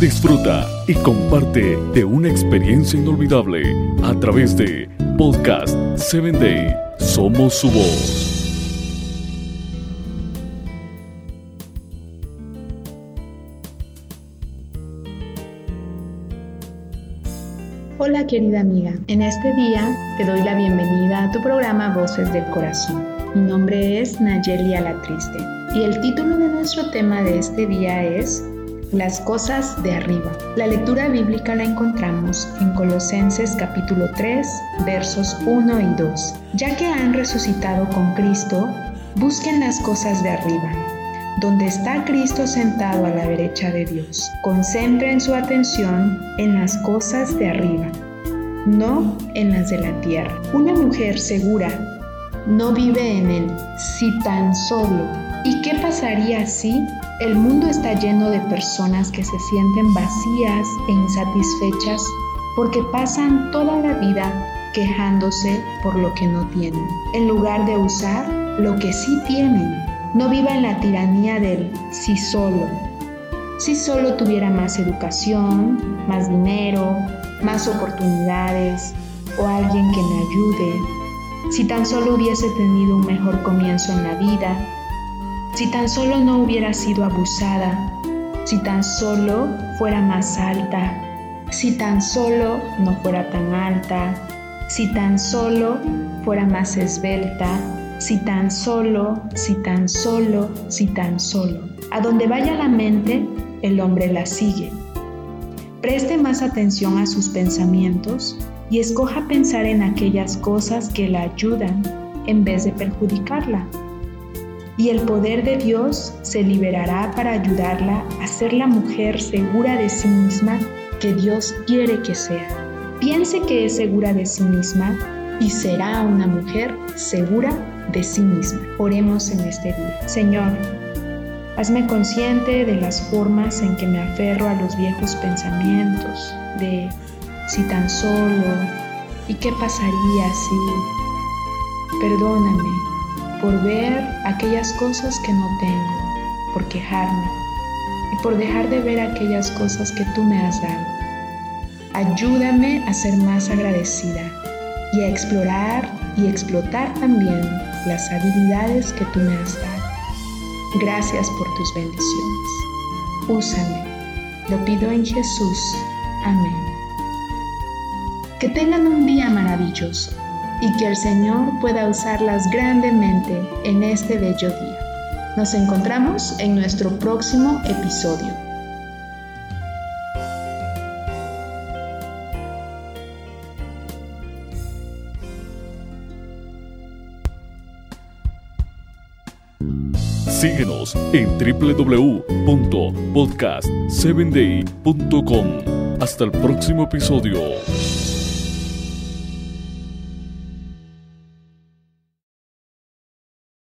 Disfruta y comparte de una experiencia inolvidable a través de Podcast 7 Day. Somos su voz. Hola querida amiga, en este día te doy la bienvenida a tu programa Voces del Corazón. Mi nombre es Nayeli Alatriste y el título de nuestro tema de este día es las cosas de arriba. La lectura bíblica la encontramos en Colosenses capítulo 3, versos 1 y 2. Ya que han resucitado con Cristo, busquen las cosas de arriba, donde está Cristo sentado a la derecha de Dios. Concentren su atención en las cosas de arriba, no en las de la tierra. Una mujer segura no vive en él si tan solo. ¿Y qué pasaría si el mundo está lleno de personas que se sienten vacías e insatisfechas porque pasan toda la vida quejándose por lo que no tienen, en lugar de usar lo que sí tienen. No viva en la tiranía del si solo. Si solo tuviera más educación, más dinero, más oportunidades o alguien que me ayude, si tan solo hubiese tenido un mejor comienzo en la vida, si tan solo no hubiera sido abusada, si tan solo fuera más alta, si tan solo no fuera tan alta, si tan solo fuera más esbelta, si tan solo, si tan solo, si tan solo. A donde vaya la mente, el hombre la sigue. Preste más atención a sus pensamientos y escoja pensar en aquellas cosas que la ayudan en vez de perjudicarla y el poder de Dios se liberará para ayudarla a ser la mujer segura de sí misma que Dios quiere que sea. Piense que es segura de sí misma y será una mujer segura de sí misma. Oremos en este día. Señor, hazme consciente de las formas en que me aferro a los viejos pensamientos, de si tan solo y qué pasaría si. Perdóname por ver aquellas cosas que no tengo, por quejarme y por dejar de ver aquellas cosas que tú me has dado. Ayúdame a ser más agradecida y a explorar y explotar también las habilidades que tú me has dado. Gracias por tus bendiciones. Úsame. Lo pido en Jesús. Amén. Que tengan un día maravilloso y que el Señor pueda usarlas grandemente en este bello día. Nos encontramos en nuestro próximo episodio. Síguenos en www.podcast7day.com. Hasta el próximo episodio.